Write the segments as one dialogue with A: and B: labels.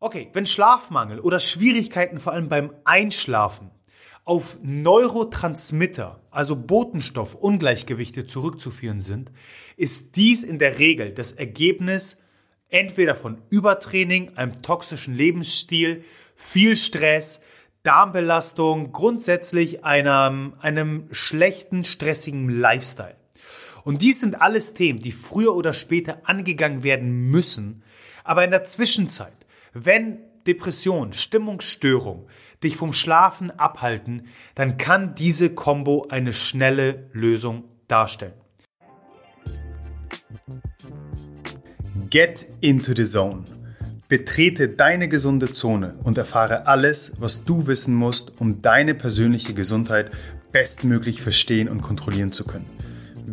A: Okay, wenn Schlafmangel oder Schwierigkeiten vor allem beim Einschlafen auf Neurotransmitter, also Botenstoffungleichgewichte zurückzuführen sind, ist dies in der Regel das Ergebnis entweder von Übertraining, einem toxischen Lebensstil, viel Stress, Darmbelastung, grundsätzlich einem, einem schlechten, stressigen Lifestyle. Und dies sind alles Themen, die früher oder später angegangen werden müssen. Aber in der Zwischenzeit, wenn Depression, Stimmungsstörung dich vom Schlafen abhalten, dann kann diese Combo eine schnelle Lösung darstellen. Get into the zone. Betrete deine gesunde Zone und erfahre alles, was du wissen musst, um deine persönliche Gesundheit bestmöglich verstehen und kontrollieren zu können.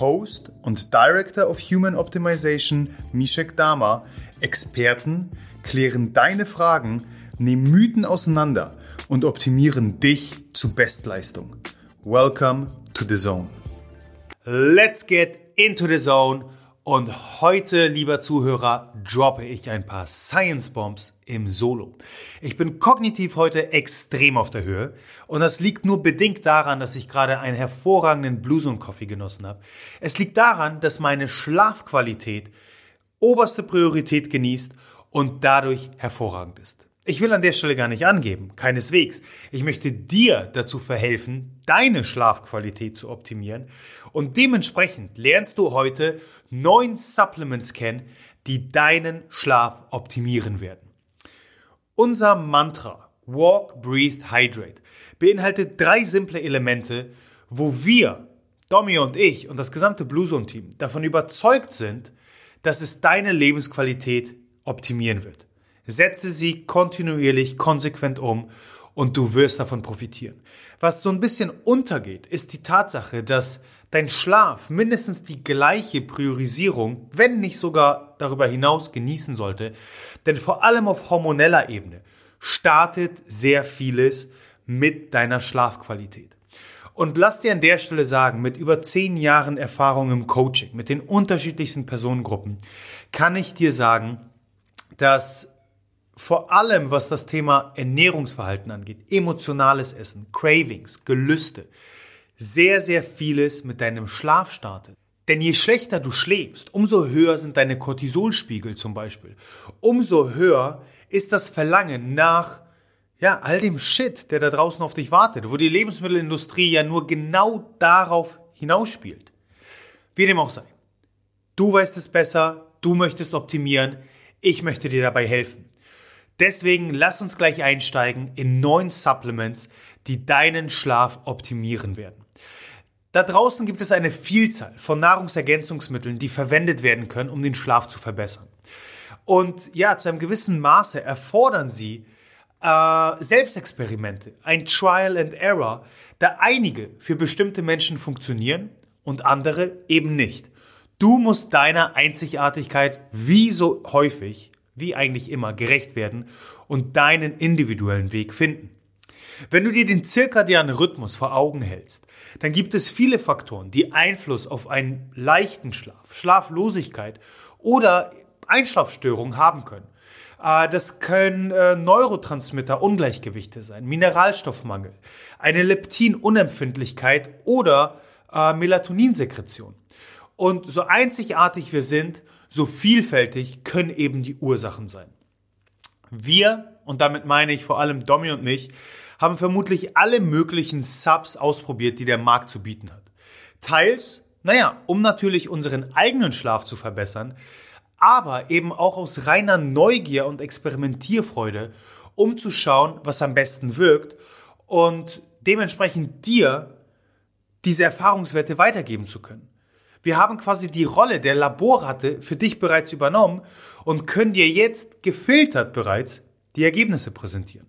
A: Host und Director of Human Optimization Mishek Dama, Experten, klären deine Fragen, nehmen Mythen auseinander und optimieren dich zu Bestleistung. Welcome to the Zone. Let's get into the Zone. Und heute, lieber Zuhörer, droppe ich ein paar Science Bombs im Solo. Ich bin kognitiv heute extrem auf der Höhe und das liegt nur bedingt daran, dass ich gerade einen hervorragenden Blues und Coffee genossen habe. Es liegt daran, dass meine Schlafqualität oberste Priorität genießt und dadurch hervorragend ist. Ich will an der Stelle gar nicht angeben, keineswegs. Ich möchte dir dazu verhelfen, deine Schlafqualität zu optimieren und dementsprechend lernst du heute neun Supplements kennen, die deinen Schlaf optimieren werden. Unser Mantra Walk, Breathe, Hydrate beinhaltet drei simple Elemente, wo wir, Domi und ich und das gesamte Blue Zone Team davon überzeugt sind, dass es deine Lebensqualität optimieren wird. Setze sie kontinuierlich, konsequent um und du wirst davon profitieren. Was so ein bisschen untergeht, ist die Tatsache, dass dein Schlaf mindestens die gleiche Priorisierung, wenn nicht sogar darüber hinaus genießen sollte. Denn vor allem auf hormoneller Ebene startet sehr vieles mit deiner Schlafqualität. Und lass dir an der Stelle sagen, mit über zehn Jahren Erfahrung im Coaching, mit den unterschiedlichsten Personengruppen, kann ich dir sagen, dass vor allem was das Thema Ernährungsverhalten angeht, emotionales Essen, Cravings, Gelüste, sehr, sehr vieles mit deinem Schlaf startet. Denn je schlechter du schläfst, umso höher sind deine Cortisolspiegel zum Beispiel. Umso höher ist das Verlangen nach ja, all dem Shit, der da draußen auf dich wartet, wo die Lebensmittelindustrie ja nur genau darauf hinausspielt. Wie dem auch sei. Du weißt es besser, du möchtest optimieren, ich möchte dir dabei helfen. Deswegen lass uns gleich einsteigen in neun Supplements, die deinen Schlaf optimieren werden. Da draußen gibt es eine Vielzahl von Nahrungsergänzungsmitteln, die verwendet werden können, um den Schlaf zu verbessern. Und ja, zu einem gewissen Maße erfordern sie äh, Selbstexperimente, ein Trial and Error, da einige für bestimmte Menschen funktionieren und andere eben nicht. Du musst deiner Einzigartigkeit wie so häufig wie eigentlich immer, gerecht werden und deinen individuellen Weg finden. Wenn du dir den zirkadianen Rhythmus vor Augen hältst, dann gibt es viele Faktoren, die Einfluss auf einen leichten Schlaf, Schlaflosigkeit oder Einschlafstörungen haben können. Äh, das können äh, Neurotransmitter, Ungleichgewichte sein, Mineralstoffmangel, eine Leptinunempfindlichkeit oder äh, Melatoninsekretion. Und so einzigartig wir sind, so vielfältig können eben die Ursachen sein. Wir, und damit meine ich vor allem Domi und mich, haben vermutlich alle möglichen Subs ausprobiert, die der Markt zu bieten hat. Teils, naja, um natürlich unseren eigenen Schlaf zu verbessern, aber eben auch aus reiner Neugier und Experimentierfreude, um zu schauen, was am besten wirkt und dementsprechend dir diese Erfahrungswerte weitergeben zu können. Wir haben quasi die Rolle der Laborratte für dich bereits übernommen und können dir jetzt gefiltert bereits die Ergebnisse präsentieren.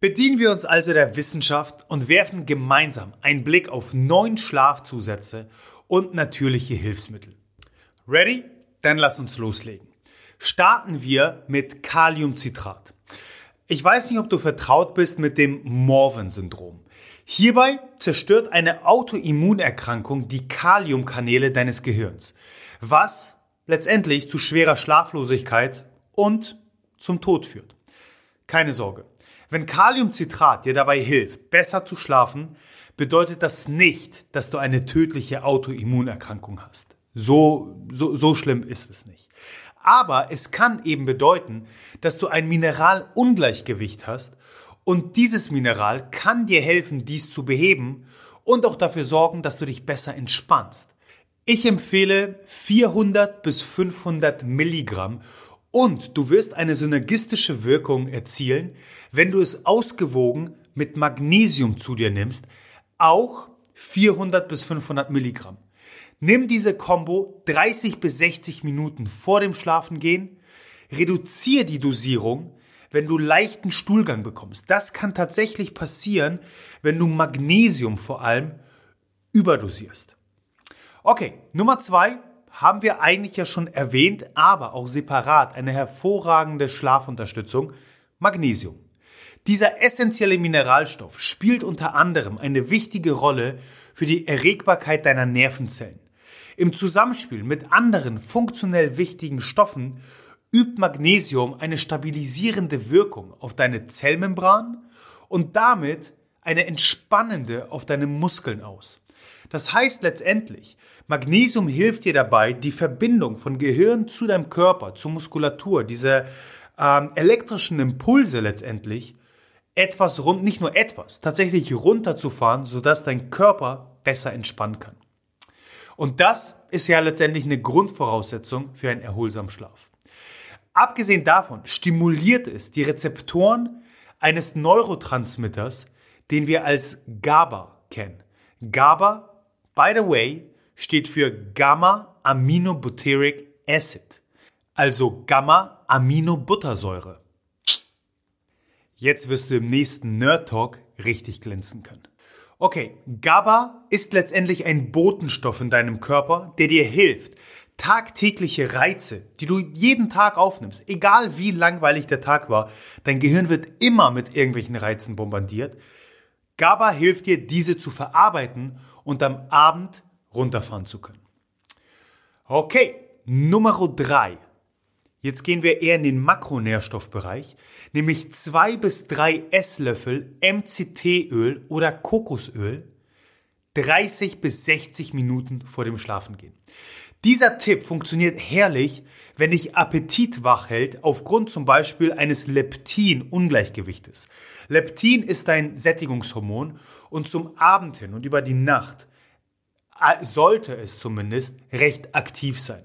A: Bedienen wir uns also der Wissenschaft und werfen gemeinsam einen Blick auf neun Schlafzusätze und natürliche Hilfsmittel. Ready? Dann lass uns loslegen. Starten wir mit Kaliumcitrat. Ich weiß nicht, ob du vertraut bist mit dem Morven-Syndrom. Hierbei zerstört eine Autoimmunerkrankung die Kaliumkanäle deines Gehirns, was letztendlich zu schwerer Schlaflosigkeit und zum Tod führt. Keine Sorge. Wenn Kaliumcitrat dir dabei hilft, besser zu schlafen, bedeutet das nicht, dass du eine tödliche Autoimmunerkrankung hast. So, so, so schlimm ist es nicht. Aber es kann eben bedeuten, dass du ein Mineralungleichgewicht hast und dieses Mineral kann dir helfen, dies zu beheben und auch dafür sorgen, dass du dich besser entspannst. Ich empfehle 400 bis 500 Milligramm und du wirst eine synergistische Wirkung erzielen, wenn du es ausgewogen mit Magnesium zu dir nimmst, auch 400 bis 500 Milligramm. Nimm diese Combo 30 bis 60 Minuten vor dem Schlafengehen, reduziere die Dosierung, wenn du leichten Stuhlgang bekommst. Das kann tatsächlich passieren, wenn du Magnesium vor allem überdosierst. Okay, Nummer zwei haben wir eigentlich ja schon erwähnt, aber auch separat eine hervorragende Schlafunterstützung, Magnesium. Dieser essentielle Mineralstoff spielt unter anderem eine wichtige Rolle für die Erregbarkeit deiner Nervenzellen. Im Zusammenspiel mit anderen funktionell wichtigen Stoffen übt Magnesium eine stabilisierende Wirkung auf deine Zellmembran und damit eine entspannende auf deine Muskeln aus. Das heißt letztendlich, Magnesium hilft dir dabei, die Verbindung von Gehirn zu deinem Körper, zur Muskulatur, diese ähm, elektrischen Impulse letztendlich, etwas rund, nicht nur etwas, tatsächlich runterzufahren, sodass dein Körper besser entspannen kann. Und das ist ja letztendlich eine Grundvoraussetzung für einen erholsamen Schlaf. Abgesehen davon stimuliert es die Rezeptoren eines Neurotransmitters, den wir als GABA kennen. GABA, by the way, steht für Gamma-Aminobutyric Acid, also Gamma-Aminobuttersäure. Jetzt wirst du im nächsten Nerd Talk richtig glänzen können. Okay, GABA ist letztendlich ein Botenstoff in deinem Körper, der dir hilft, tagtägliche Reize, die du jeden Tag aufnimmst, egal wie langweilig der Tag war, dein Gehirn wird immer mit irgendwelchen Reizen bombardiert. GABA hilft dir, diese zu verarbeiten und am Abend runterfahren zu können. Okay, Nummer drei. Jetzt gehen wir eher in den Makronährstoffbereich, nämlich zwei bis drei Esslöffel MCT-Öl oder Kokosöl 30 bis 60 Minuten vor dem Schlafengehen. Dieser Tipp funktioniert herrlich, wenn dich Appetit wach hält, aufgrund zum Beispiel eines Leptin-Ungleichgewichtes. Leptin ist ein Sättigungshormon und zum Abend hin und über die Nacht sollte es zumindest recht aktiv sein.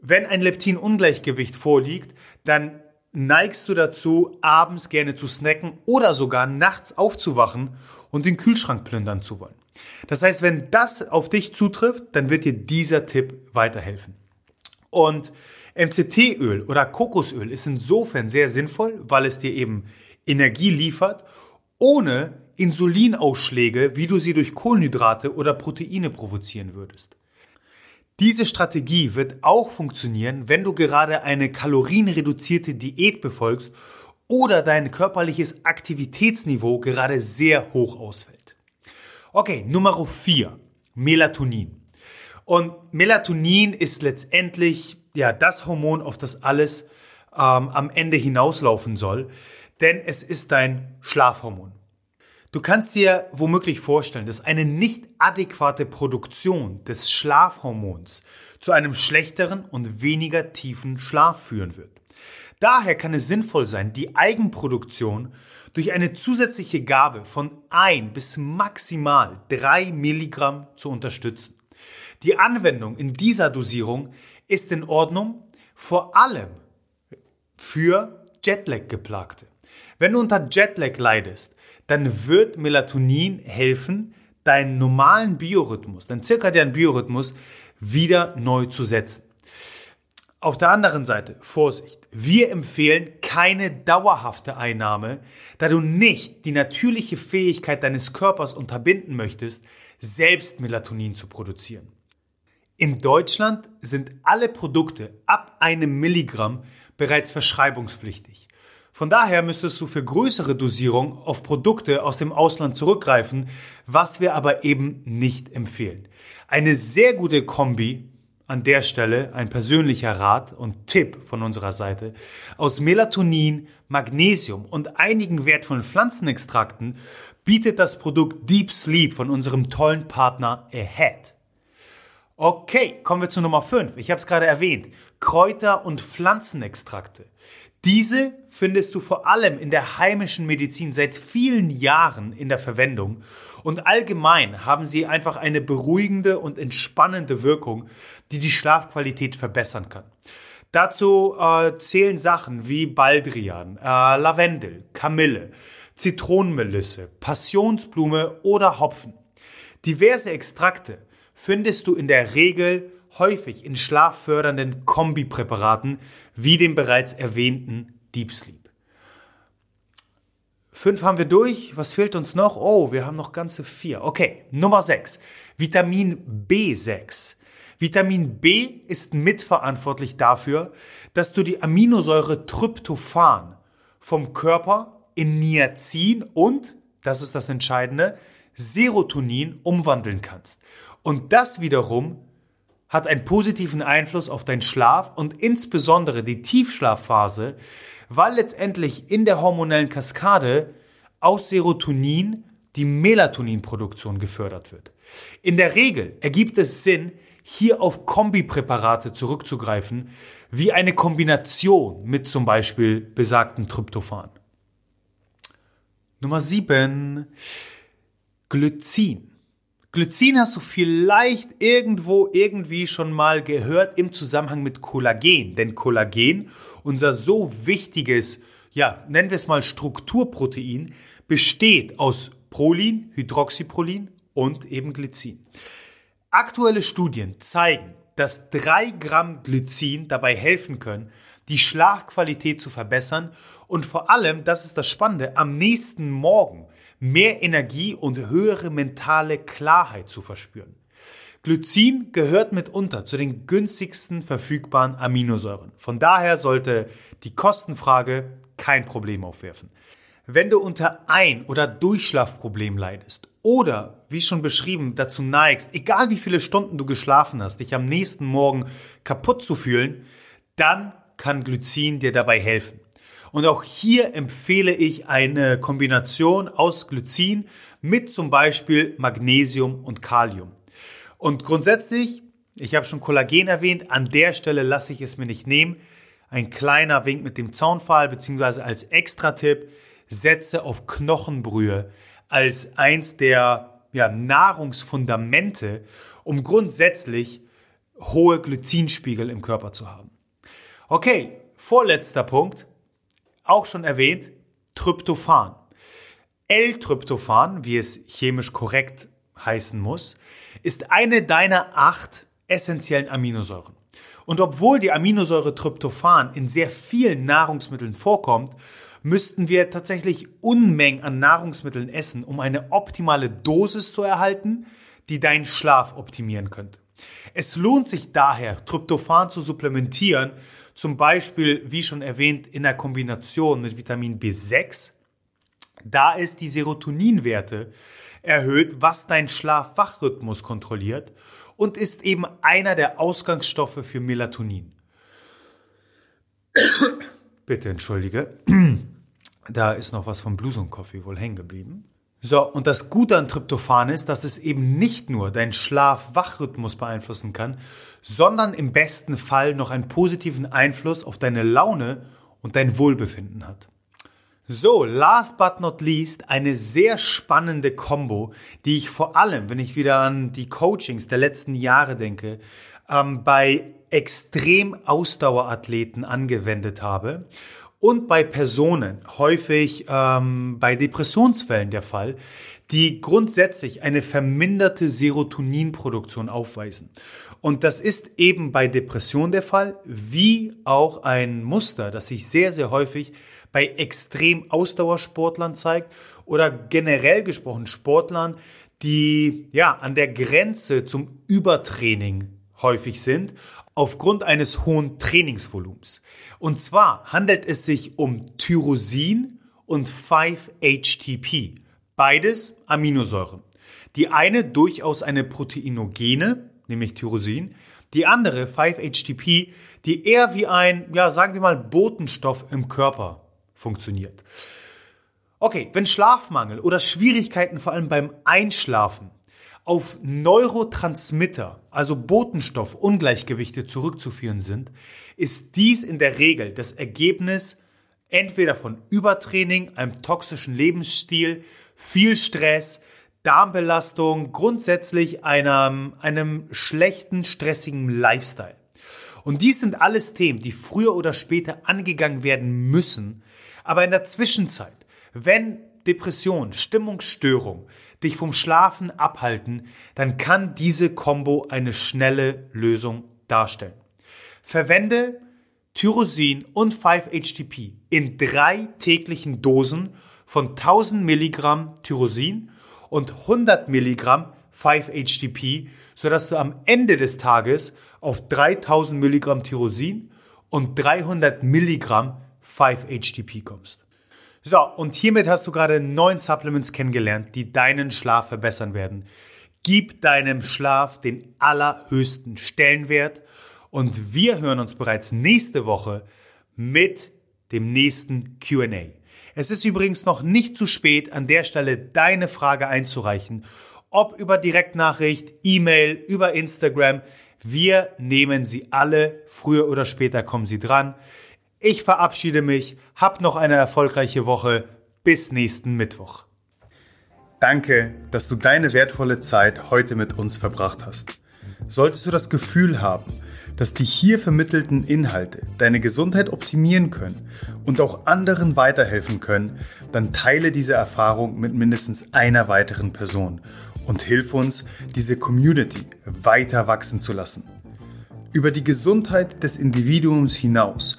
A: Wenn ein Leptin-Ungleichgewicht vorliegt, dann neigst du dazu, abends gerne zu snacken oder sogar nachts aufzuwachen und den Kühlschrank plündern zu wollen. Das heißt, wenn das auf dich zutrifft, dann wird dir dieser Tipp weiterhelfen. Und MCT-Öl oder Kokosöl ist insofern sehr sinnvoll, weil es dir eben Energie liefert, ohne Insulinausschläge, wie du sie durch Kohlenhydrate oder Proteine provozieren würdest. Diese Strategie wird auch funktionieren, wenn du gerade eine kalorienreduzierte Diät befolgst oder dein körperliches Aktivitätsniveau gerade sehr hoch ausfällt. Okay, Nummer 4, Melatonin. Und Melatonin ist letztendlich ja das Hormon, auf das alles ähm, am Ende hinauslaufen soll, denn es ist dein Schlafhormon. Du kannst dir womöglich vorstellen, dass eine nicht adäquate Produktion des Schlafhormons zu einem schlechteren und weniger tiefen Schlaf führen wird. Daher kann es sinnvoll sein, die Eigenproduktion durch eine zusätzliche Gabe von 1 bis maximal 3 Milligramm zu unterstützen. Die Anwendung in dieser Dosierung ist in Ordnung, vor allem für Jetlag-Geplagte. Wenn du unter Jetlag leidest, dann wird Melatonin helfen, deinen normalen Biorhythmus, deinen zirkadianen Biorhythmus wieder neu zu setzen. Auf der anderen Seite, Vorsicht, wir empfehlen keine dauerhafte Einnahme, da du nicht die natürliche Fähigkeit deines Körpers unterbinden möchtest, selbst Melatonin zu produzieren. In Deutschland sind alle Produkte ab einem Milligramm bereits verschreibungspflichtig. Von daher müsstest du für größere Dosierung auf Produkte aus dem Ausland zurückgreifen, was wir aber eben nicht empfehlen. Eine sehr gute Kombi an der Stelle ein persönlicher Rat und Tipp von unserer Seite. Aus Melatonin, Magnesium und einigen wertvollen Pflanzenextrakten bietet das Produkt Deep Sleep von unserem tollen Partner Ahead. Okay, kommen wir zu Nummer 5. Ich habe es gerade erwähnt. Kräuter- und Pflanzenextrakte. Diese findest du vor allem in der heimischen Medizin seit vielen Jahren in der Verwendung und allgemein haben sie einfach eine beruhigende und entspannende Wirkung, die die Schlafqualität verbessern kann. Dazu äh, zählen Sachen wie Baldrian, äh, Lavendel, Kamille, Zitronenmelisse, Passionsblume oder Hopfen. Diverse Extrakte findest du in der Regel häufig in schlaffördernden Kombipräparaten wie dem bereits erwähnten Deep Sleep. Fünf haben wir durch. Was fehlt uns noch? Oh, wir haben noch ganze vier. Okay, Nummer sechs. Vitamin B6. Vitamin B ist mitverantwortlich dafür, dass du die Aminosäure Tryptophan vom Körper in Niacin und, das ist das Entscheidende, Serotonin umwandeln kannst. Und das wiederum hat einen positiven Einfluss auf deinen Schlaf und insbesondere die Tiefschlafphase, weil letztendlich in der hormonellen Kaskade aus Serotonin die Melatoninproduktion gefördert wird. In der Regel ergibt es Sinn, hier auf Kombipräparate zurückzugreifen, wie eine Kombination mit zum Beispiel besagten Tryptophan. Nummer 7. Glycin. Glycin hast du vielleicht irgendwo irgendwie schon mal gehört im Zusammenhang mit Kollagen. Denn Kollagen, unser so wichtiges, ja, nennen wir es mal Strukturprotein, besteht aus Prolin, Hydroxyprolin und eben Glycin. Aktuelle Studien zeigen, dass drei Gramm Glycin dabei helfen können, die Schlafqualität zu verbessern und vor allem, das ist das Spannende, am nächsten Morgen mehr Energie und höhere mentale Klarheit zu verspüren. Glycin gehört mitunter zu den günstigsten verfügbaren Aminosäuren. Von daher sollte die Kostenfrage kein Problem aufwerfen. Wenn du unter Ein- oder Durchschlafproblem leidest oder, wie schon beschrieben, dazu neigst, egal wie viele Stunden du geschlafen hast, dich am nächsten Morgen kaputt zu fühlen, dann kann Glycin dir dabei helfen. Und auch hier empfehle ich eine Kombination aus Glycin mit zum Beispiel Magnesium und Kalium. Und grundsätzlich, ich habe schon Kollagen erwähnt, an der Stelle lasse ich es mir nicht nehmen. Ein kleiner Wink mit dem Zaunpfahl, beziehungsweise als Extra-Tipp, setze auf Knochenbrühe als eins der ja, Nahrungsfundamente, um grundsätzlich hohe Glycinspiegel im Körper zu haben. Okay, vorletzter Punkt auch schon erwähnt, Tryptophan. L-Tryptophan, wie es chemisch korrekt heißen muss, ist eine deiner acht essentiellen Aminosäuren. Und obwohl die Aminosäure Tryptophan in sehr vielen Nahrungsmitteln vorkommt, müssten wir tatsächlich Unmengen an Nahrungsmitteln essen, um eine optimale Dosis zu erhalten, die deinen Schlaf optimieren könnte. Es lohnt sich daher, Tryptophan zu supplementieren zum Beispiel, wie schon erwähnt, in der Kombination mit Vitamin B6. Da ist die Serotoninwerte erhöht, was dein Schlaf-Wach-Rhythmus kontrolliert und ist eben einer der Ausgangsstoffe für Melatonin. Bitte entschuldige. Da ist noch was vom Coffee wohl hängen geblieben. So, und das Gute an Tryptophan ist, dass es eben nicht nur deinen Schlaf-Wach-Rhythmus beeinflussen kann, sondern im besten Fall noch einen positiven Einfluss auf deine Laune und dein Wohlbefinden hat. So, last but not least, eine sehr spannende Combo, die ich vor allem, wenn ich wieder an die Coachings der letzten Jahre denke, ähm, bei extrem Ausdauerathleten angewendet habe und bei Personen, häufig ähm, bei Depressionsfällen der Fall, die grundsätzlich eine verminderte Serotoninproduktion aufweisen. Und das ist eben bei Depression der Fall, wie auch ein Muster, das sich sehr, sehr häufig bei extrem Ausdauersportlern zeigt oder generell gesprochen Sportlern, die ja an der Grenze zum Übertraining häufig sind, aufgrund eines hohen Trainingsvolumens. Und zwar handelt es sich um Tyrosin und 5-HTP, beides Aminosäuren. Die eine durchaus eine Proteinogene, nämlich Tyrosin, die andere 5-HTP, die eher wie ein, ja, sagen wir mal, Botenstoff im Körper funktioniert. Okay, wenn Schlafmangel oder Schwierigkeiten vor allem beim Einschlafen auf Neurotransmitter, also Botenstoff-Ungleichgewichte zurückzuführen sind, ist dies in der Regel das Ergebnis entweder von Übertraining, einem toxischen Lebensstil, viel Stress, Darmbelastung, grundsätzlich einem, einem schlechten, stressigen Lifestyle. Und dies sind alles Themen, die früher oder später angegangen werden müssen. Aber in der Zwischenzeit, wenn Depression, Stimmungsstörung dich vom Schlafen abhalten, dann kann diese Combo eine schnelle Lösung darstellen. Verwende Tyrosin und 5-HTP in drei täglichen Dosen von 1000 Milligramm Tyrosin und 100 Milligramm 5-HTP, sodass du am Ende des Tages auf 3000 Milligramm Tyrosin und 300 Milligramm 5-HTP kommst. So, und hiermit hast du gerade neun Supplements kennengelernt, die deinen Schlaf verbessern werden. Gib deinem Schlaf den allerhöchsten Stellenwert und wir hören uns bereits nächste Woche mit dem nächsten QA. Es ist übrigens noch nicht zu spät, an der Stelle deine Frage einzureichen. Ob über Direktnachricht, E-Mail, über Instagram. Wir nehmen sie alle. Früher oder später kommen sie dran. Ich verabschiede mich. Hab noch eine erfolgreiche Woche. Bis nächsten Mittwoch. Danke, dass du deine wertvolle Zeit heute mit uns verbracht hast. Solltest du das Gefühl haben, dass die hier vermittelten Inhalte deine Gesundheit optimieren können und auch anderen weiterhelfen können, dann teile diese Erfahrung mit mindestens einer weiteren Person und hilf uns, diese Community weiter wachsen zu lassen. Über die Gesundheit des Individuums hinaus